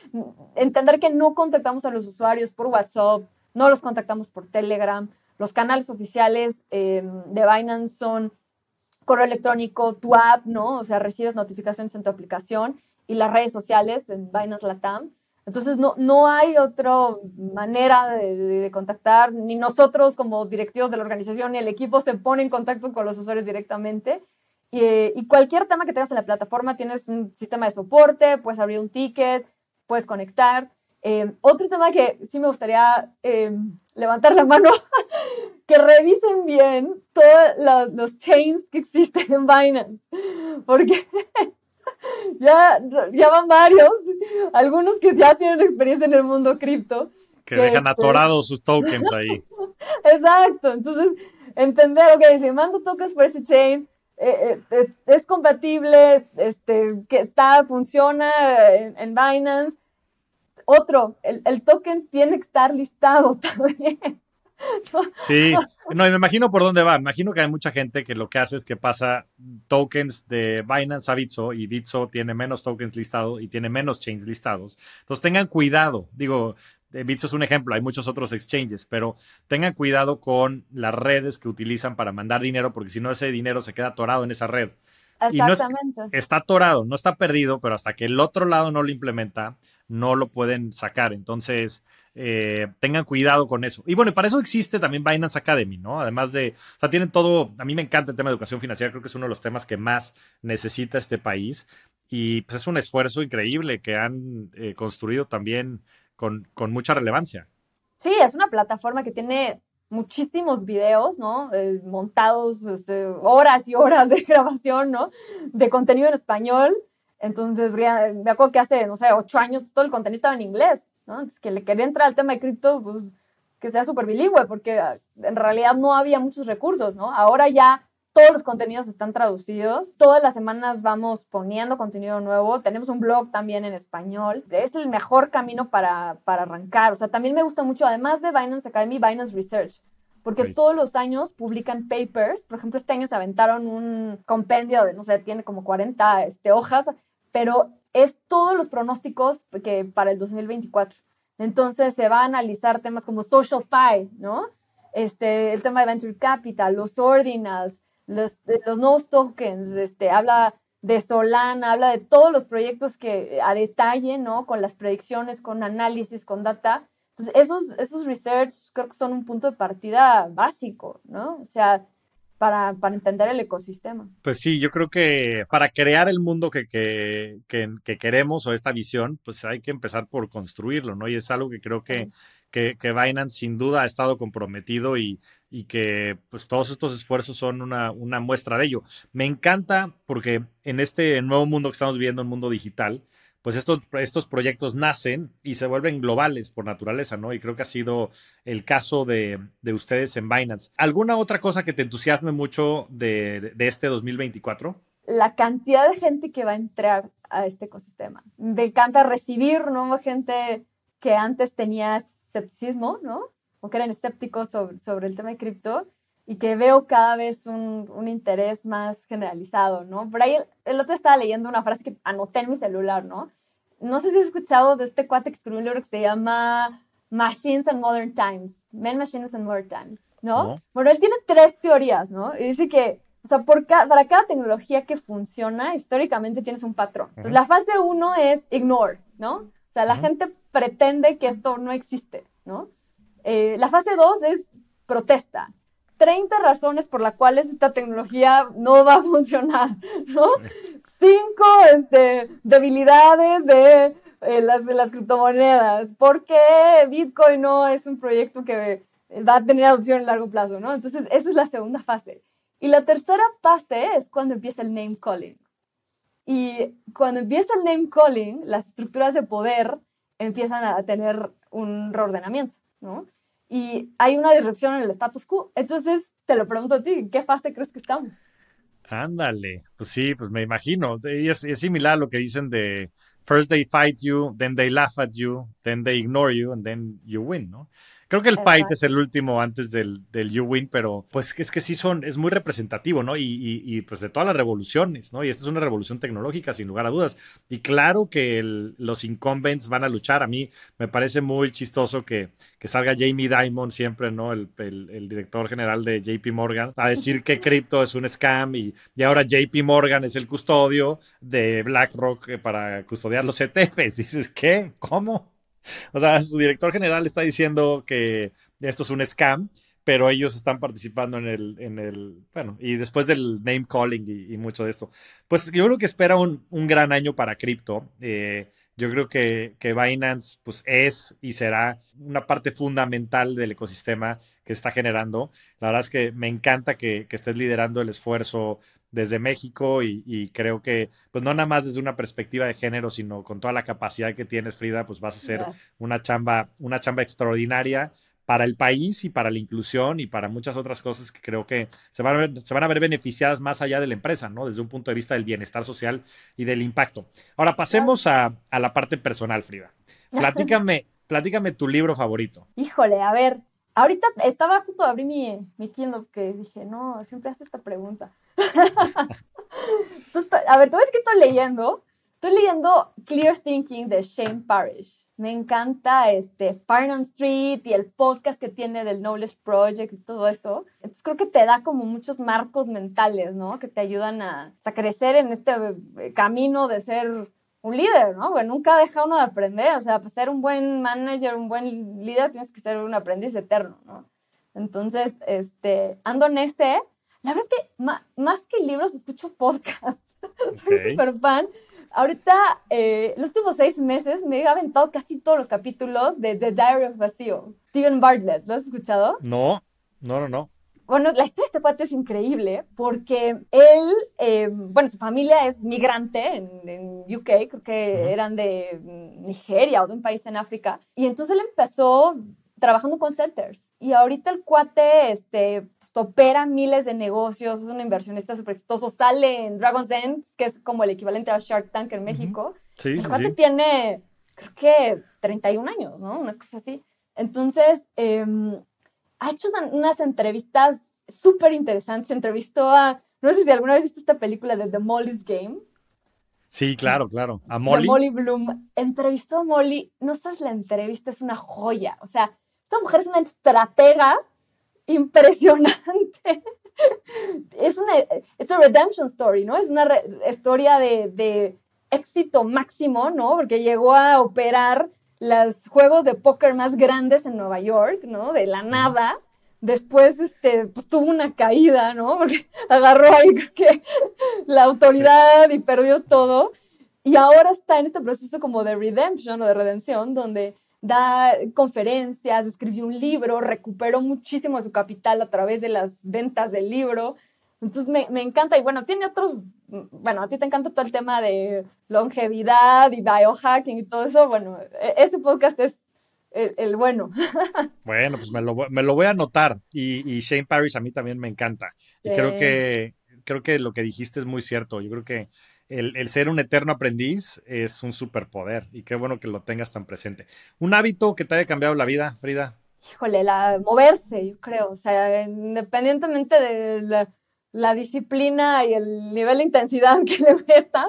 entender que no contactamos a los usuarios por WhatsApp, no los contactamos por Telegram. Los canales oficiales eh, de Binance son correo electrónico, tu app, ¿no? O sea, recibes notificaciones en tu aplicación y las redes sociales en Binance Latam. Entonces, no, no hay otra manera de, contactar, ni nosotros como directivos de la organización ni el equipo se pone en contacto con los usuarios directamente. Y, cualquier tema que tengas en la plataforma, tienes un sistema de soporte, puedes abrir un ticket, puedes conectar. Eh, otro tema que sí me gustaría eh, levantar la mano, que revisen bien todos los, los chains que existen en Binance, porque ya, ya van varios, algunos que ya tienen experiencia en el mundo cripto. Que, dejan este atorados sus tokens ahí. Exacto, entonces entender, ok, si mando tokens por ese chain, eh, eh, es compatible, este, que está, funciona en, Binance. Otro, el, el, token tiene que estar listado también. Sí, no, me imagino por dónde va. Me imagino que hay mucha gente que lo que hace es que pasa tokens de Binance a Bitso y Bitso tiene menos tokens listados y tiene menos chains listados. Entonces tengan cuidado. Digo, Bitso es un ejemplo, hay muchos otros exchanges, pero tengan cuidado con las redes que utilizan para mandar dinero, porque si no ese dinero se queda atorado en esa red. Exactamente. está atorado, no está perdido, pero hasta que el otro lado no lo implementa, no lo pueden sacar. Entonces, eh, tengan cuidado con eso. Y bueno, para eso existe también Binance Academy, ¿no? Además de, o sea, tienen todo, a mí me encanta el tema de educación financiera, creo que es uno de los temas que más necesita este país. Y pues es un esfuerzo increíble que han eh, construido también con, con, mucha relevancia. Sí, es una plataforma que tiene muchísimos videos, ¿no? Eh, montados, este, horas y horas de grabación, ¿no? De contenido en español entonces, me acuerdo que hace, no sé, ocho años todo el contenido estaba en inglés, ¿no? Entonces, que le quería entrar al tema de cripto, pues que sea súper bilingüe, porque ah, en realidad no había muchos recursos, ¿no? Ahora ya todos los contenidos están traducidos, todas las semanas vamos poniendo contenido nuevo, tenemos un blog también en español, es el mejor camino para, para arrancar, o sea, también me gusta mucho, además de Binance Academy, Binance Research, porque todos los años publican papers. Por ejemplo, este año se aventaron un compendio de, no sé, tiene como 40 este, hojas pero es todos los pronósticos que para el 2024. Entonces se va a analizar temas como social fi, ¿no? Este, el tema de venture capital, los ordinals, los, los nuevos tokens, este, habla de Solana, habla de todos los proyectos que a detalle, ¿no? Con las predicciones, con análisis, con data. Entonces, esos, esos research creo que son un punto de partida básico, ¿no? O sea, para, para, entender el ecosistema. Pues sí, yo creo que para crear el mundo que, que, que, queremos o esta visión, pues hay que empezar por construirlo, ¿no? Y es algo que creo que, que, que Binance sin duda ha estado comprometido y, y que pues todos estos esfuerzos son una, una, muestra de ello. Me encanta porque en este nuevo mundo que estamos viviendo, el mundo digital, pues estos, estos proyectos nacen y se vuelven globales por naturaleza, ¿no? Y creo que ha sido el caso de, de ustedes en Binance. ¿Alguna otra cosa que te entusiasme mucho de, de, este 2024? La cantidad de gente que va a entrar a este ecosistema. Me encanta recibir nueva gente que antes tenía escepticismo, ¿no? O que eran escépticos sobre, sobre el tema de cripto y que veo cada vez un, un, interés más generalizado, ¿no? Por ahí el, el, otro estaba leyendo una frase que anoté en mi celular, ¿no? No sé si has escuchado de este cuate que escribió un libro que se llama Machines and Modern Times, Men, Machines and Modern Times, ¿no? ¿no? Bueno, él tiene tres teorías, ¿no? Y dice que, o sea, por ca para cada tecnología que funciona, históricamente tienes un patrón. Entonces, la fase uno es ignore, ¿no? O sea, la gente pretende que esto no existe, ¿no? Eh, la fase dos es protesta. 30 razones por las cuales esta tecnología no va a funcionar, ¿no? Cinco este, debilidades de, eh, las, de las criptomonedas. ¿Por qué Bitcoin no es un proyecto que va a tener adopción a largo plazo, ¿no? Entonces, esa es la segunda fase. Y la tercera fase es cuando empieza el name calling. Y cuando empieza el name calling, las estructuras de poder empiezan a tener un reordenamiento, ¿no? Y hay una disrupción en el status quo. Entonces, te lo pregunto a ti, ¿en qué fase crees que estamos? Ándale, pues sí, pues me imagino. Es, similar a lo que dicen de first they fight you, then they laugh at you, then they ignore you, and then you win, ¿no? Creo que el fight es el último antes del, del you win, pero pues es que sí son, es muy representativo, ¿no? Y, y, y, pues de todas las revoluciones, ¿no? Y esta es una revolución tecnológica, sin lugar a dudas. Y claro que el, los incumbents van a luchar. A mí me parece muy chistoso que, que salga Jamie Dimon siempre, ¿no? El, el, el, director general de JP Morgan, a decir que cripto es un scam y, y ahora JP Morgan es el custodio de BlackRock eh, para custodiar los ETFs. Y dices, ¿qué? ¿Cómo? O sea, su director general está diciendo que esto es un scam, pero ellos están participando en el, en el bueno, y después del name calling y, y mucho de esto. Pues yo creo que espera un, un gran año para cripto. Eh, yo creo que, que Binance pues, es y será una parte fundamental del ecosistema que está generando. La verdad es que me encanta que, que estés liderando el esfuerzo desde México y, y, creo que, pues no nada más desde una perspectiva de género, sino con toda la capacidad que tienes, Frida, pues vas a hacer una chamba, una chamba extraordinaria para el país y para la inclusión y para muchas otras cosas que creo que se van a ver, se van a ver beneficiadas más allá de la empresa, ¿no? Desde un punto de vista del bienestar social y del impacto. Ahora pasemos a, a la parte personal, Frida. Platícame, platícame tu libro favorito. Híjole, a ver, ahorita estaba justo a abrir mi, mi Kindle que dije, no, siempre hace esta pregunta. a ver, ¿tú ves que estoy leyendo? Estoy leyendo Clear Thinking de Shane Parrish. Me encanta este Farnham Street y el podcast que tiene del Knowledge Project y todo eso. Entonces creo que te da como muchos marcos mentales, ¿no? Que te ayudan a, a crecer en este eh, camino de ser un líder, ¿no? Porque nunca deja uno de aprender. O sea, para ser un buen manager, un buen líder, tienes que ser un aprendiz eterno, ¿no? Entonces, este, ando en ese. La verdad es que más que libros, escucho podcasts. Soy súper fan. Ahorita, eh, los últimos seis meses, me he aventado casi todos los capítulos de The Diary of Vacío. Steven Bartlett, ¿lo has escuchado? No, no, no, no. Bueno, la historia de este cuate es increíble porque él, eh, bueno, su familia es migrante en, en UK, creo que uh -huh. eran de Nigeria o de un país en África. Y entonces él empezó trabajando con centers. Y ahorita el cuate, este, opera miles de negocios, es un inversionista súper exitoso, sale en Dragon's Den, que es como el equivalente a Shark Tank en México. Sí, el sí, cuate sí. tiene, creo que 31 años, ¿no? Una cosa así. Entonces, eh, ha hecho unas entrevistas súper interesantes. Entrevistó a, no sé si alguna vez viste esta película de The Molly's Game. Sí, claro, claro. A Molly. De Molly Bloom. Entrevistó a Molly. No sabes, la entrevista es una joya. O sea, esta mujer es una estratega impresionante. es una, it's a redemption story, ¿no? Es una re, historia de, de, éxito máximo, ¿no? Porque llegó a operar los juegos de póker más grandes en Nueva York, ¿no? De la nada, después, este, pues tuvo una caída, ¿no? Porque agarró ahí que la autoridad y perdió todo. Y ahora está en este proceso como de redemption o de redención, donde da conferencias, escribió un libro, recuperó muchísimo su capital a través de las ventas del libro. Entonces me, me, encanta y bueno, tiene otros, bueno, a ti te encanta todo el tema de longevidad y biohacking y todo eso. Bueno, e, ese podcast es el, bueno. Bueno, pues me lo, me lo voy a anotar y, y, Shane Parrish a mí también me encanta. Y creo, que, creo que lo que dijiste es muy cierto. Yo creo que el, ser un eterno aprendiz es un superpoder y qué bueno que lo tengas tan presente. ¿Un hábito que te haya cambiado la vida, Frida? Híjole, la moverse, yo creo. O sea, independientemente de la disciplina y el nivel de intensidad que le metas.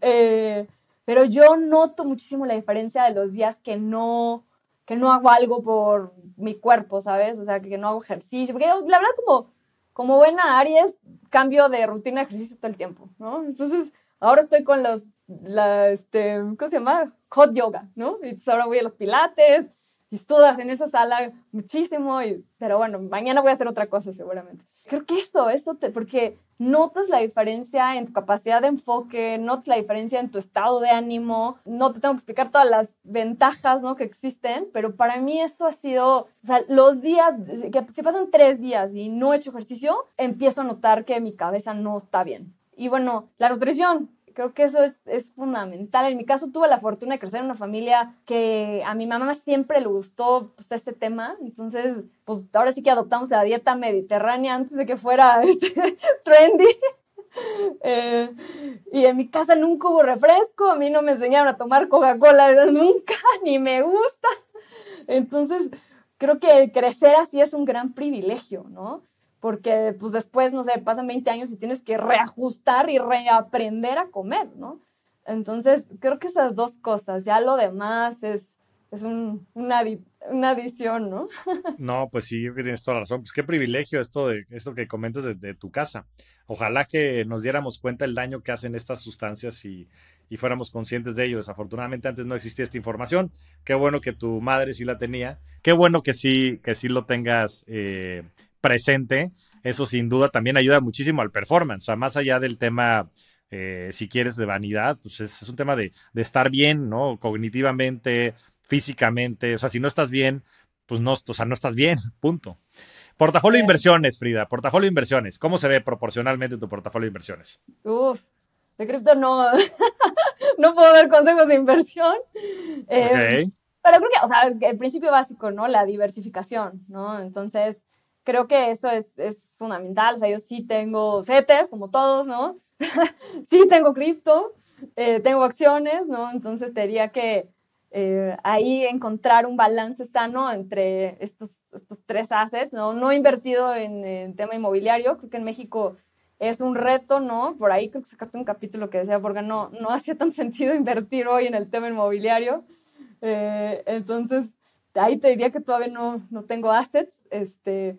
Eh, pero yo noto muchísimo la diferencia de los días que no, que no hago algo por mi cuerpo, ¿sabes? O sea, que no hago ejercicio. Porque la verdad, como, como buena Aries, cambio de rutina de ejercicio todo el tiempo, ¿no? Entonces, ahora estoy con los, la, este, ¿cómo se llama? Hot yoga, ¿no? Y ahora voy a los pilates, y estudias en esa sala muchísimo, y, pero bueno, mañana voy a hacer otra cosa seguramente. Creo que eso, eso, te, porque notas la diferencia en tu capacidad de enfoque, notas la diferencia en tu estado de ánimo, no te tengo que explicar todas las ventajas ¿no? que existen, pero para mí eso ha sido, o sea, los días, que si pasan tres días y no he hecho ejercicio, empiezo a notar que mi cabeza no está bien. Y bueno, la nutrición, Creo que eso es, es, fundamental. En mi caso tuve la fortuna de crecer en una familia que a mi mamá siempre le gustó pues, este tema. Entonces, pues ahora sí que adoptamos la dieta mediterránea antes de que fuera este, trendy. Eh, y en mi casa nunca hubo refresco, a mí no me enseñaron a tomar Coca-Cola nunca, ni me gusta. Entonces, creo que crecer así es un gran privilegio, ¿no? Porque pues después, no sé, pasan 20 años y tienes que reajustar y reaprender a comer, ¿no? Entonces, creo que esas dos cosas, ya lo demás es, es un, una, una, adición, ¿no? No, pues sí, tienes toda la razón. Pues qué privilegio esto de esto que comentas de, tu casa. Ojalá que nos diéramos cuenta del daño que hacen estas sustancias y, y, fuéramos conscientes de ello. Desafortunadamente antes no existía esta información. Qué bueno que tu madre sí la tenía. Qué bueno que sí, que sí lo tengas eh, presente, eso sin duda también ayuda muchísimo al performance. O sea, más allá del tema, eh, si quieres, de vanidad, pues es, un tema de, estar bien, ¿no? Cognitivamente, físicamente. O sea, si no estás bien, pues no, o sea, no estás bien, punto. Portafolio de inversiones, Frida, portafolio de inversiones. ¿Cómo se ve proporcionalmente tu portafolio de inversiones? Uf, de cripto no, no puedo dar consejos de inversión. Eh, pero creo que, o sea, el principio básico, ¿no? La diversificación, ¿no? Entonces, creo que eso es, es, fundamental. O sea, yo sí tengo CETES, como todos, ¿no? sí tengo cripto, eh, tengo acciones, ¿no? Entonces te diría que eh, ahí encontrar un balance sano entre estos, estos tres assets, ¿no? No he invertido en, en, tema inmobiliario, creo que en México es un reto, ¿no? Por ahí creo que sacaste un capítulo que decía, porque no, no hacía tan sentido invertir hoy en el tema inmobiliario. Eh, entonces, ahí te diría que todavía no, no tengo assets, este,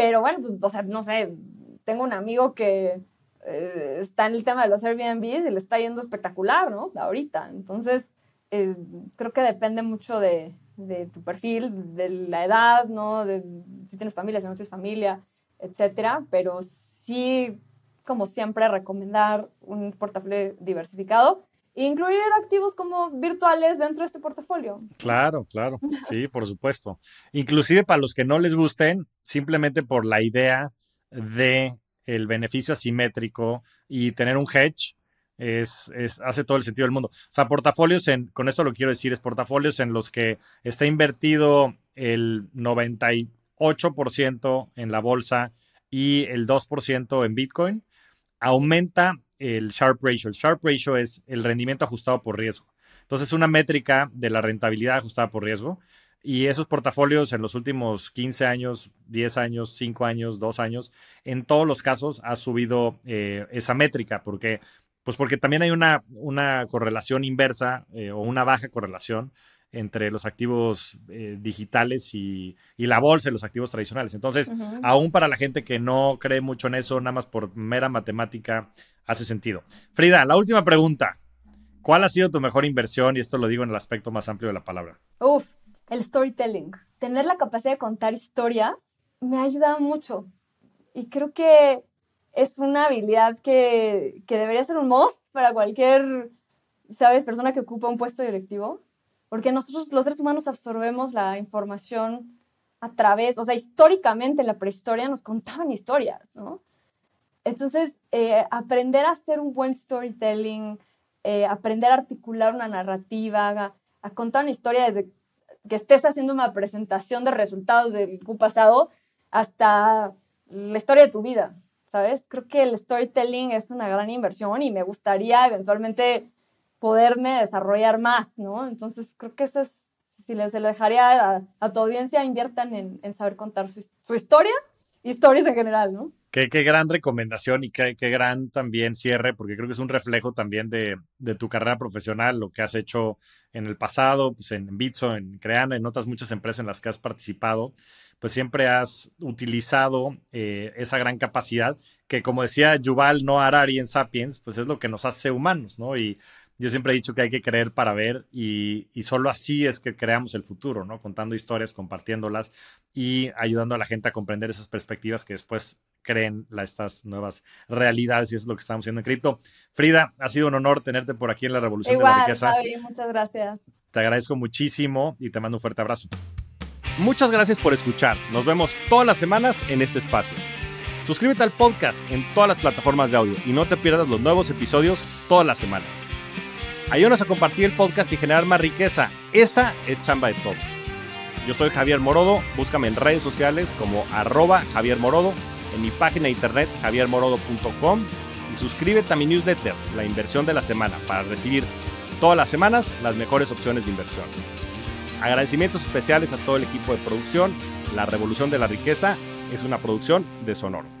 pero bueno, pues, o sea, no sé, tengo un amigo que eh, está en el tema de los Airbnb y le está yendo espectacular, ¿no? Ahorita. Entonces, eh, creo que depende mucho de, de, tu perfil, de la edad, ¿no? De si tienes familia, si no tienes familia, etcétera. Pero sí, como siempre, recomendar un portafolio diversificado incluir activos como virtuales dentro de este portafolio. Claro, claro, sí, por supuesto. Inclusive para los que no les gusten, simplemente por la idea de el beneficio asimétrico y tener un hedge, es, hace todo el sentido del mundo. O sea, portafolios en, con esto lo quiero decir, es portafolios en los que está invertido el 98% en la bolsa y el 2% en Bitcoin, aumenta el Sharp Ratio. El Sharp Ratio es el rendimiento ajustado por riesgo. Entonces, es una métrica de la rentabilidad ajustada por riesgo. Y esos portafolios en los últimos 15 años, 10 años, 5 años, 2 años, en todos los casos ha subido eh, esa métrica, porque, pues porque también hay una, una correlación inversa eh, o una baja correlación entre los activos eh, digitales y, la bolsa y los activos tradicionales. Entonces, aún para la gente que no cree mucho en eso, nada más por mera matemática, hace sentido. Frida, la última pregunta. ¿Cuál ha sido tu mejor inversión? Y esto lo digo en el aspecto más amplio de la palabra. Uf, el storytelling. Tener la capacidad de contar historias me ha ayudado mucho. Y creo que es una habilidad que, que debería ser un must para cualquier, ¿sabes?, persona que ocupa un puesto directivo. Porque nosotros, los seres humanos, absorbemos la información a través, o sea, históricamente en la prehistoria nos contaban historias, ¿no? Entonces, eh, aprender a hacer un buen storytelling, eh, aprender a articular una narrativa, a, contar una historia desde que estés haciendo una presentación de resultados del pasado hasta la historia de tu vida, ¿sabes? Creo que el storytelling es una gran inversión y me gustaría eventualmente poderme desarrollar más, ¿no? Entonces, creo que eso es, si les dejaría a, tu audiencia, inviertan en, saber contar su, su historia, historias en general, ¿no? Qué, gran recomendación y qué, gran también cierre, porque creo que es un reflejo también de, tu carrera profesional, lo que has hecho en el pasado, pues en Bitso, en Creana, en otras muchas empresas en las que has participado, pues siempre has utilizado eh, esa gran capacidad que, como decía Yuval Noah Harari en Sapiens, pues es lo que nos hace humanos, ¿no? Y yo siempre he dicho que hay que creer para ver y, y, solo así es que creamos el futuro, ¿no? Contando historias, compartiéndolas y ayudando a la gente a comprender esas perspectivas que después creen la, estas nuevas realidades y es lo que estamos haciendo en cripto. Frida, ha sido un honor tenerte por aquí en la Revolución de la Riqueza. muchas gracias. Te agradezco muchísimo y te mando un fuerte abrazo. Muchas gracias por escuchar. Nos vemos todas las semanas en este espacio. Suscríbete al podcast en todas las plataformas de audio y no te pierdas los nuevos episodios todas las semanas. Ayúdanos a compartir el podcast y generar más riqueza. Esa es chamba de todos. Yo soy Javier Morodo, búscame en redes sociales como arroba Javier Morodo, en mi página de internet javiermorodo.com y suscríbete a mi newsletter, La Inversión de la Semana, para recibir todas las semanas las mejores opciones de inversión. Agradecimientos especiales a todo el equipo de producción. La Revolución de la Riqueza es una producción de Sonoro.